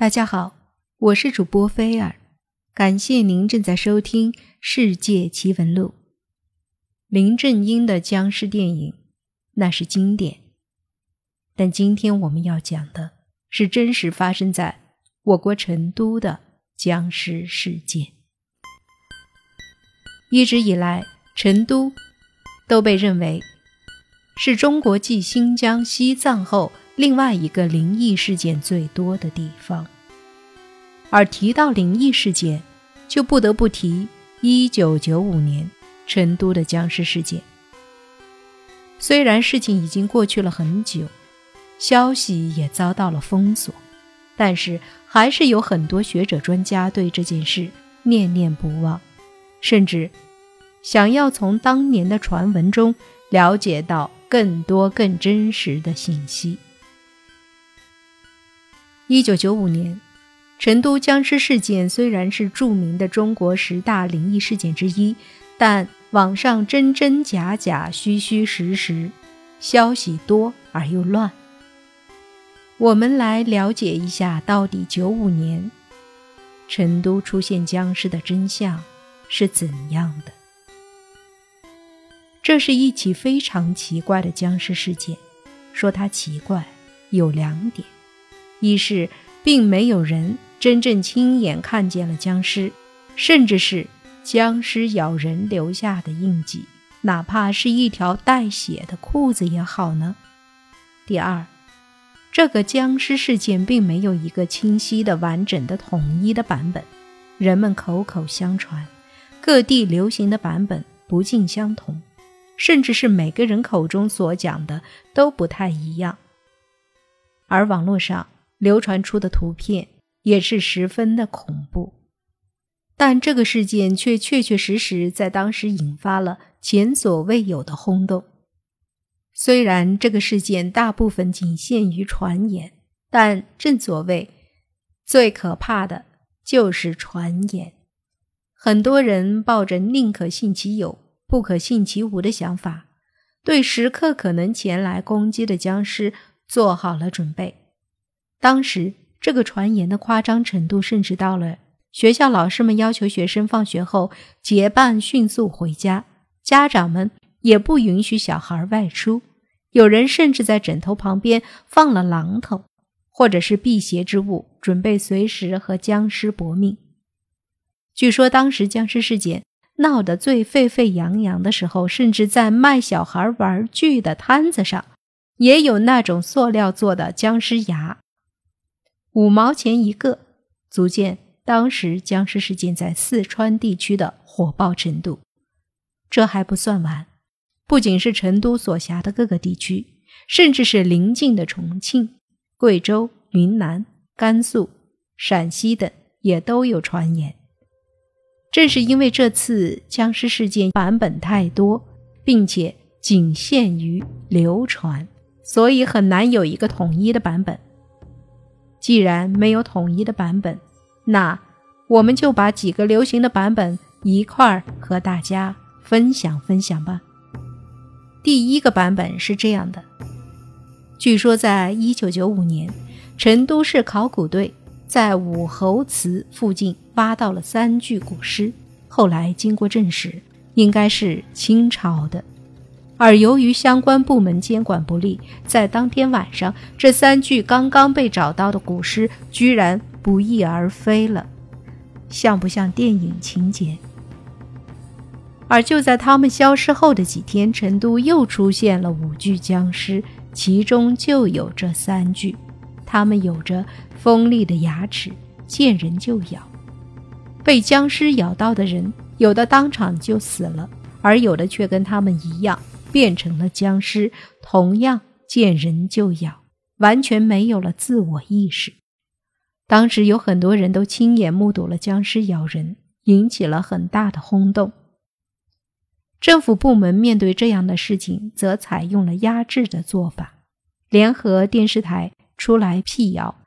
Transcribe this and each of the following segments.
大家好，我是主播菲尔，感谢您正在收听《世界奇闻录》。林正英的僵尸电影那是经典，但今天我们要讲的是真实发生在我国成都的僵尸事件。一直以来，成都都被认为是中国继新疆、西藏后。另外一个灵异事件最多的地方，而提到灵异事件，就不得不提1995年成都的僵尸事件。虽然事情已经过去了很久，消息也遭到了封锁，但是还是有很多学者专家对这件事念念不忘，甚至想要从当年的传闻中了解到更多更真实的信息。一九九五年，成都僵尸事件虽然是著名的中国十大灵异事件之一，但网上真真假假、虚虚实实，消息多而又乱。我们来了解一下，到底九五年成都出现僵尸的真相是怎样的？这是一起非常奇怪的僵尸事件。说它奇怪，有两点。一是并没有人真正亲眼看见了僵尸，甚至是僵尸咬人留下的印记，哪怕是一条带血的裤子也好呢。第二，这个僵尸事件并没有一个清晰的、完整的、统一的版本，人们口口相传，各地流行的版本不尽相同，甚至是每个人口中所讲的都不太一样，而网络上。流传出的图片也是十分的恐怖，但这个事件却确确实实在当时引发了前所未有的轰动。虽然这个事件大部分仅限于传言，但正所谓最可怕的就是传言。很多人抱着宁可信其有，不可信其无的想法，对时刻可能前来攻击的僵尸做好了准备。当时这个传言的夸张程度，甚至到了学校老师们要求学生放学后结伴迅速回家，家长们也不允许小孩外出。有人甚至在枕头旁边放了榔头，或者是辟邪之物，准备随时和僵尸搏命。据说当时僵尸事件闹得最沸沸扬扬的时候，甚至在卖小孩玩具的摊子上，也有那种塑料做的僵尸牙。五毛钱一个，足见当时僵尸事件在四川地区的火爆程度。这还不算完，不仅是成都所辖的各个地区，甚至是邻近的重庆、贵州、云南、甘肃、陕西等也都有传言。正是因为这次僵尸事件版本太多，并且仅限于流传，所以很难有一个统一的版本。既然没有统一的版本，那我们就把几个流行的版本一块儿和大家分享分享吧。第一个版本是这样的：据说在一九九五年，成都市考古队在武侯祠附近挖到了三具古尸，后来经过证实，应该是清朝的。而由于相关部门监管不力，在当天晚上，这三具刚刚被找到的古尸居然不翼而飞了，像不像电影情节？而就在他们消失后的几天，成都又出现了五具僵尸，其中就有这三具，他们有着锋利的牙齿，见人就咬。被僵尸咬到的人，有的当场就死了，而有的却跟他们一样。变成了僵尸，同样见人就咬，完全没有了自我意识。当时有很多人都亲眼目睹了僵尸咬人，引起了很大的轰动。政府部门面对这样的事情，则采用了压制的做法，联合电视台出来辟谣，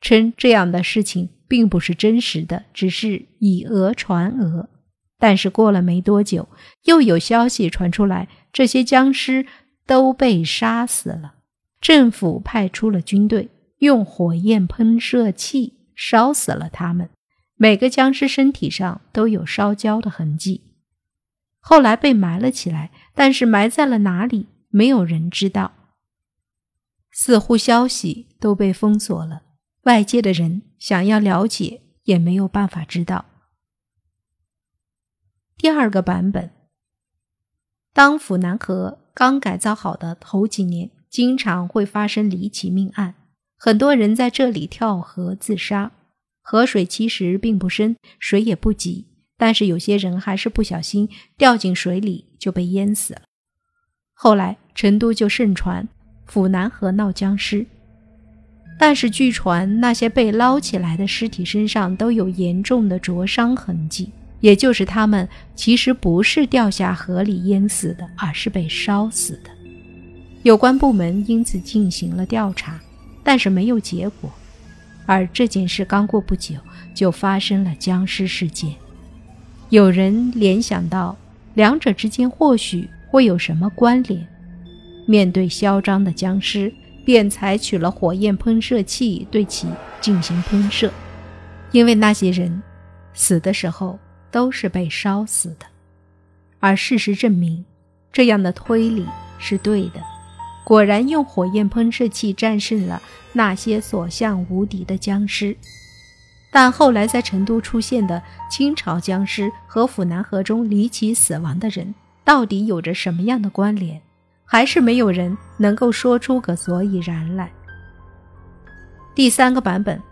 称这样的事情并不是真实的，只是以讹传讹。但是过了没多久，又有消息传出来，这些僵尸都被杀死了。政府派出了军队，用火焰喷射器烧死了他们。每个僵尸身体上都有烧焦的痕迹，后来被埋了起来，但是埋在了哪里，没有人知道。似乎消息都被封锁了，外界的人想要了解也没有办法知道。第二个版本，当府南河刚改造好的头几年，经常会发生离奇命案，很多人在这里跳河自杀。河水其实并不深，水也不急，但是有些人还是不小心掉进水里就被淹死了。后来成都就盛传府南河闹僵尸，但是据传那些被捞起来的尸体身上都有严重的灼伤痕迹，也就是他们其实不是掉下河里淹死的，而是被烧死的。有关部门因此进行了调查，但是没有结果。而这件事刚过不久，就发生了僵尸事件。有人联想到两者之间或许会有什么关联。面对嚣张的僵尸，便采取了火焰喷射器对其进行喷射。因为那些人死的时候都是被烧死的，而事实证明，这样的推理是对的。果然，用火焰喷射器战胜了那些所向无敌的僵尸。但后来在成都出现的清朝僵尸和府南河中离奇死亡的人，到底有着什么样的关联？还是没有人能够说出个所以然来。第三个版本，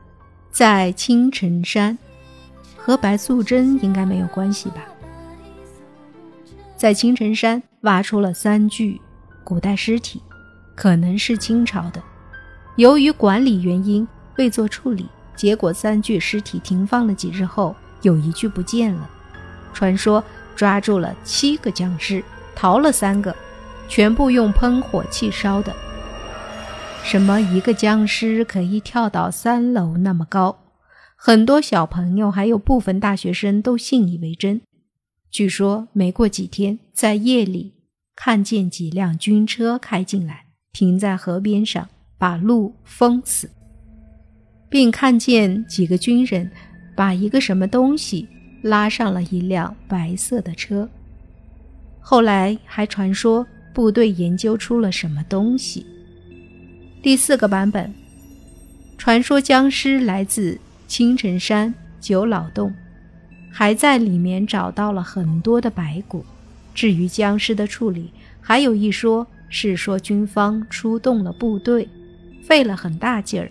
在青城山，和白素贞应该没有关系吧？在青城山挖出了三具古代尸体。可能是清朝的，由于管理原因未做处理，结果三具尸体停放了几日后，有一具不见了。传说抓住了七个僵尸，逃了三个，全部用喷火器烧的。什么一个僵尸可以跳到三楼那么高？很多小朋友还有部分大学生都信以为真。据说没过几天，在夜里看见几辆军车开进来。停在河边上，把路封死，并看见几个军人把一个什么东西拉上了一辆白色的车。后来还传说部队研究出了什么东西。第四个版本，传说僵尸来自青城山九老洞，还在里面找到了很多的白骨。至于僵尸的处理，还有一说。是说军方出动了部队，费了很大劲儿，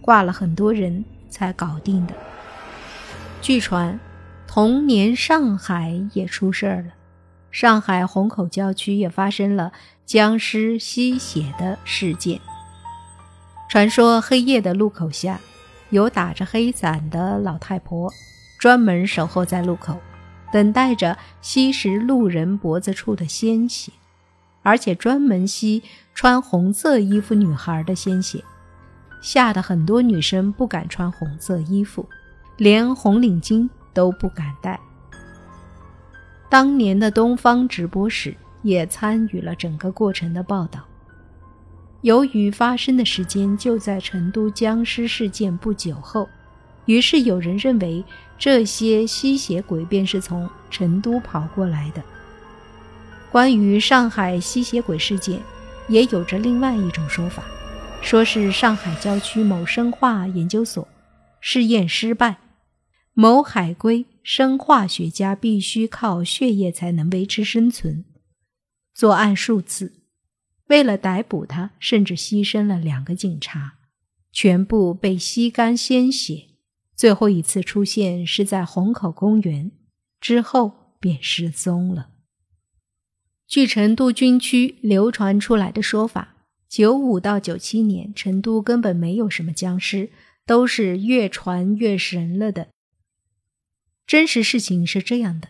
挂了很多人才搞定的。据传，同年上海也出事儿了，上海虹口郊区也发生了僵尸吸血的事件。传说黑夜的路口下，有打着黑伞的老太婆，专门守候在路口，等待着吸食路人脖子处的鲜血。而且专门吸穿红色衣服女孩的鲜血，吓得很多女生不敢穿红色衣服，连红领巾都不敢戴。当年的东方直播室也参与了整个过程的报道。由于发生的时间就在成都僵尸事件不久后，于是有人认为这些吸血鬼便是从成都跑过来的。关于上海吸血鬼事件，也有着另外一种说法，说是上海郊区某生化研究所试验失败，某海归生化学家必须靠血液才能维持生存，作案数次，为了逮捕他，甚至牺牲了两个警察，全部被吸干鲜血。最后一次出现是在虹口公园，之后便失踪了。据成都军区流传出来的说法，九五到九七年，成都根本没有什么僵尸，都是越传越神了的。真实事情是这样的：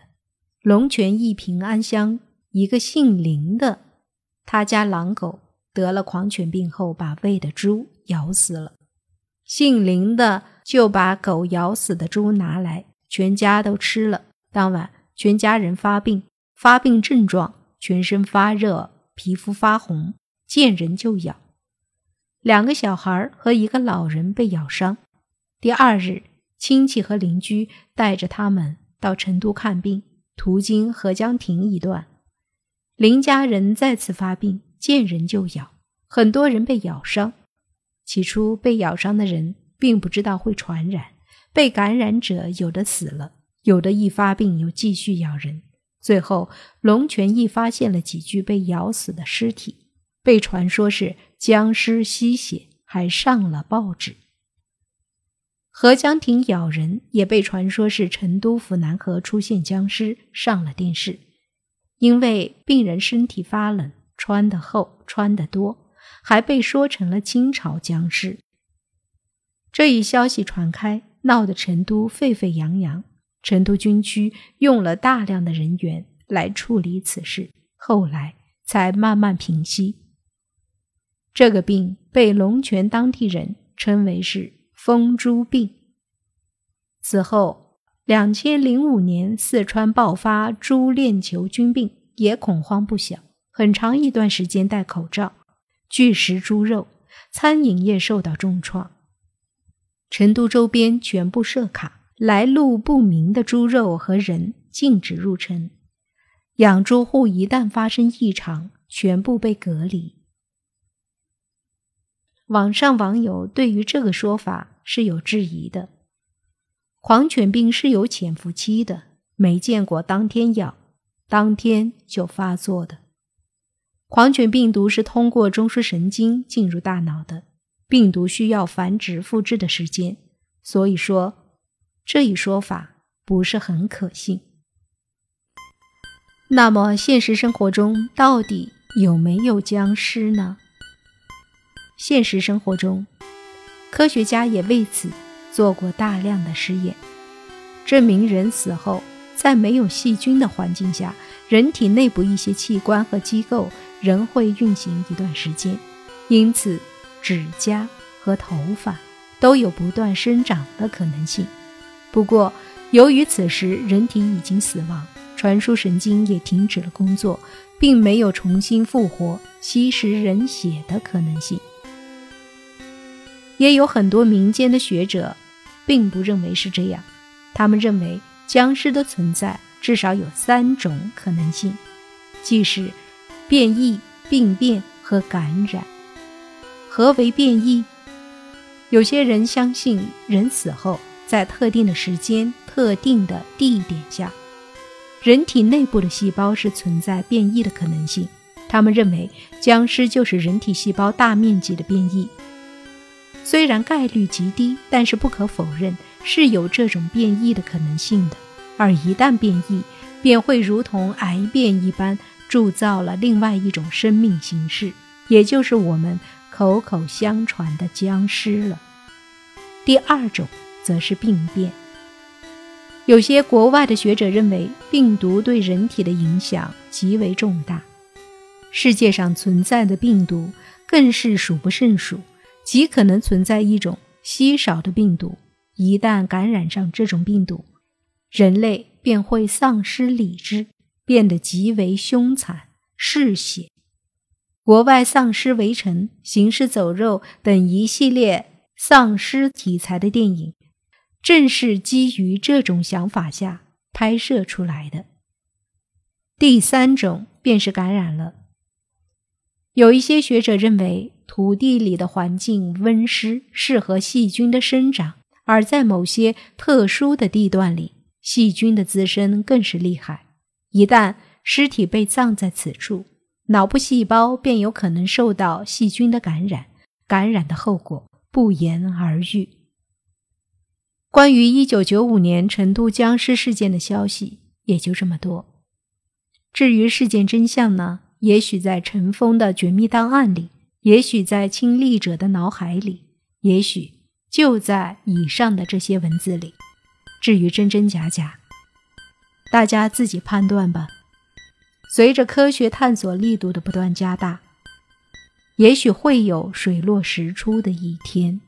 龙泉驿平安乡一个姓林的，他家狼狗得了狂犬病后，把喂的猪咬死了。姓林的就把狗咬死的猪拿来，全家都吃了。当晚，全家人发病，发病症状。全身发热，皮肤发红，见人就咬。两个小孩和一个老人被咬伤。第二日，亲戚和邻居带着他们到成都看病，途经合江亭一段，林家人再次发病，见人就咬，很多人被咬伤。起初，被咬伤的人并不知道会传染，被感染者有的死了，有的一发病又继续咬人。最后，龙泉驿发现了几具被咬死的尸体，被传说是僵尸吸血，还上了报纸。合江亭咬人也被传说是成都府南河出现僵尸，上了电视。因为病人身体发冷，穿得厚，穿得多。还被说成了清朝僵尸。这一消息传开，闹得成都沸沸扬扬。成都军区用了大量的人员来处理此事，后来才慢慢平息。这个病被龙泉当地人称为是“风猪病”。此后，两千零五年四川爆发猪链球菌病，也恐慌不小，很长一段时间戴口罩。拒食猪肉，餐饮业受到重创。成都周边全部设卡，来路不明的猪肉和人禁止入城。养猪户一旦发生异常，全部被隔离。网上网友对于这个说法是有质疑的。狂犬病是有潜伏期的，没见过当天咬，当天就发作的。狂犬病毒是通过中枢神经进入大脑的，病毒需要繁殖复制的时间，所以说这一说法不是很可信。那么现实生活中到底有没有僵尸呢？现实生活中，科学家也为此做过大量的实验，证明人死后在没有细菌的环境下，人体内部一些器官和机构。仍会运行一段时间，因此指甲和头发都有不断生长的可能性。不过，由于此时人体已经死亡，传输神经也停止了工作，并没有重新复活、吸食人血的可能性。也有很多民间的学者并不认为是这样，他们认为僵尸的存在至少有三种可能性，即是。变异、病变和感染。何为变异？有些人相信，人死后，在特定的时间、特定的地点下，人体内部的细胞是存在变异的可能性。他们认为，僵尸就是人体细胞大面积的变异。虽然概率极低，但是不可否认是有这种变异的可能性的。而一旦变异，便会如同癌变一般。铸造了另外一种生命形式，也就是我们口口相传的僵尸了。第二种则是病变。有些国外的学者认为，病毒对人体的影响极为重大。世界上存在的病毒更是数不胜数，极可能存在一种稀少的病毒。一旦感染上这种病毒，人类便会丧失理智。变得极为凶残嗜血，国外丧尸围城、行尸走肉等一系列丧尸题材的电影，正是基于这种想法下拍摄出来的。第三种便是感染了。有一些学者认为，土地里的环境温湿，适合细菌的生长，而在某些特殊的地段里，细菌的滋生更是厉害。一旦尸体被葬在此处，脑部细胞便有可能受到细菌的感染，感染的后果不言而喻。关于一九九五年成都僵尸事件的消息也就这么多。至于事件真相呢？也许在尘封的绝密档案里，也许在亲历者的脑海里，也许就在以上的这些文字里。至于真真假假。大家自己判断吧。随着科学探索力度的不断加大，也许会有水落石出的一天。